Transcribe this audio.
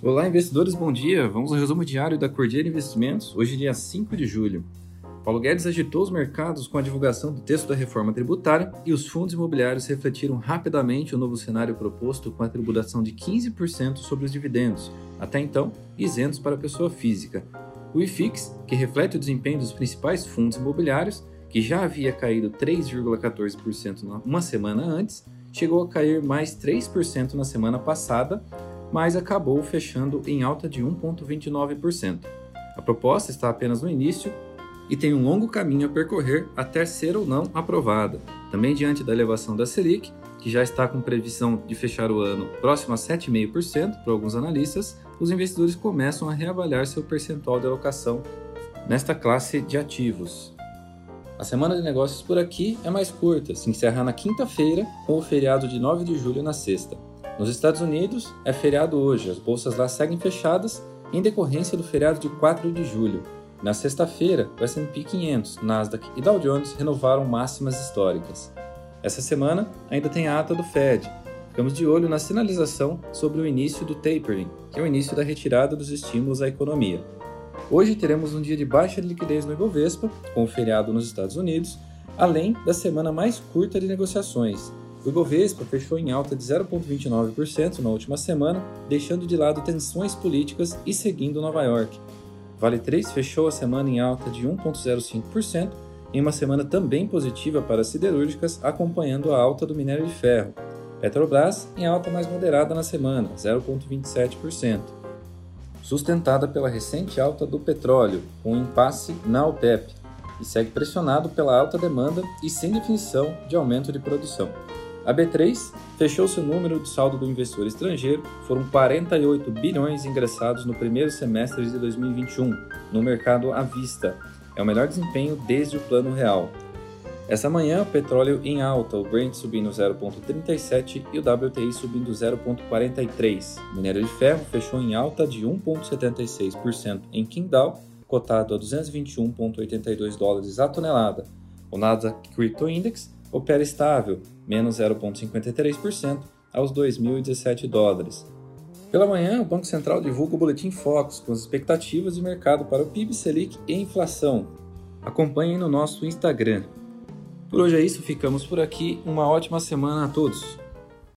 Olá, investidores, bom dia. Vamos ao resumo diário da Cordier Investimentos, hoje, dia 5 de julho. Paulo Guedes agitou os mercados com a divulgação do texto da reforma tributária e os fundos imobiliários refletiram rapidamente o novo cenário proposto com a tributação de 15% sobre os dividendos, até então isentos para a pessoa física. O IFIX, que reflete o desempenho dos principais fundos imobiliários, que já havia caído 3,14% uma semana antes, chegou a cair mais 3% na semana passada, mas acabou fechando em alta de 1,29%. A proposta está apenas no início e tem um longo caminho a percorrer até ser ou não aprovada. Também diante da elevação da Selic, que já está com previsão de fechar o ano próximo a 7,5% para alguns analistas, os investidores começam a reavaliar seu percentual de alocação nesta classe de ativos. A semana de negócios por aqui é mais curta, se encerra na quinta-feira, com o feriado de 9 de julho na sexta. Nos Estados Unidos, é feriado hoje, as bolsas lá seguem fechadas em decorrência do feriado de 4 de julho. Na sexta-feira, o S&P 500, Nasdaq e Dow Jones renovaram máximas históricas. Essa semana ainda tem a ata do Fed. Ficamos de olho na sinalização sobre o início do tapering, que é o início da retirada dos estímulos à economia. Hoje teremos um dia de baixa liquidez no Ibovespa, com o feriado nos Estados Unidos, além da semana mais curta de negociações, o Ibovespa fechou em alta de 0,29% na última semana, deixando de lado tensões políticas e seguindo Nova York. Vale 3 fechou a semana em alta de 1,05%, em uma semana também positiva para as siderúrgicas, acompanhando a alta do minério de ferro. Petrobras em alta mais moderada na semana, 0,27%, sustentada pela recente alta do petróleo, com impasse na OPEP, e segue pressionado pela alta demanda e sem definição de aumento de produção. A B3 fechou seu número de saldo do investidor estrangeiro, foram 48 bilhões ingressados no primeiro semestre de 2021 no mercado à vista. É o melhor desempenho desde o plano real. Essa manhã, o petróleo em alta, o Brent subindo 0,37 e o WTI subindo 0,43. O minério de ferro fechou em alta de 1,76% em Qingdao, cotado a 221,82 dólares a tonelada. O Nasdaq Crypto Index opera estável, menos 0,53%, aos 2.017 dólares. Pela manhã, o Banco Central divulga o Boletim Focus com as expectativas de mercado para o PIB, Selic e inflação. Acompanhem no nosso Instagram. Por hoje é isso, ficamos por aqui. Uma ótima semana a todos!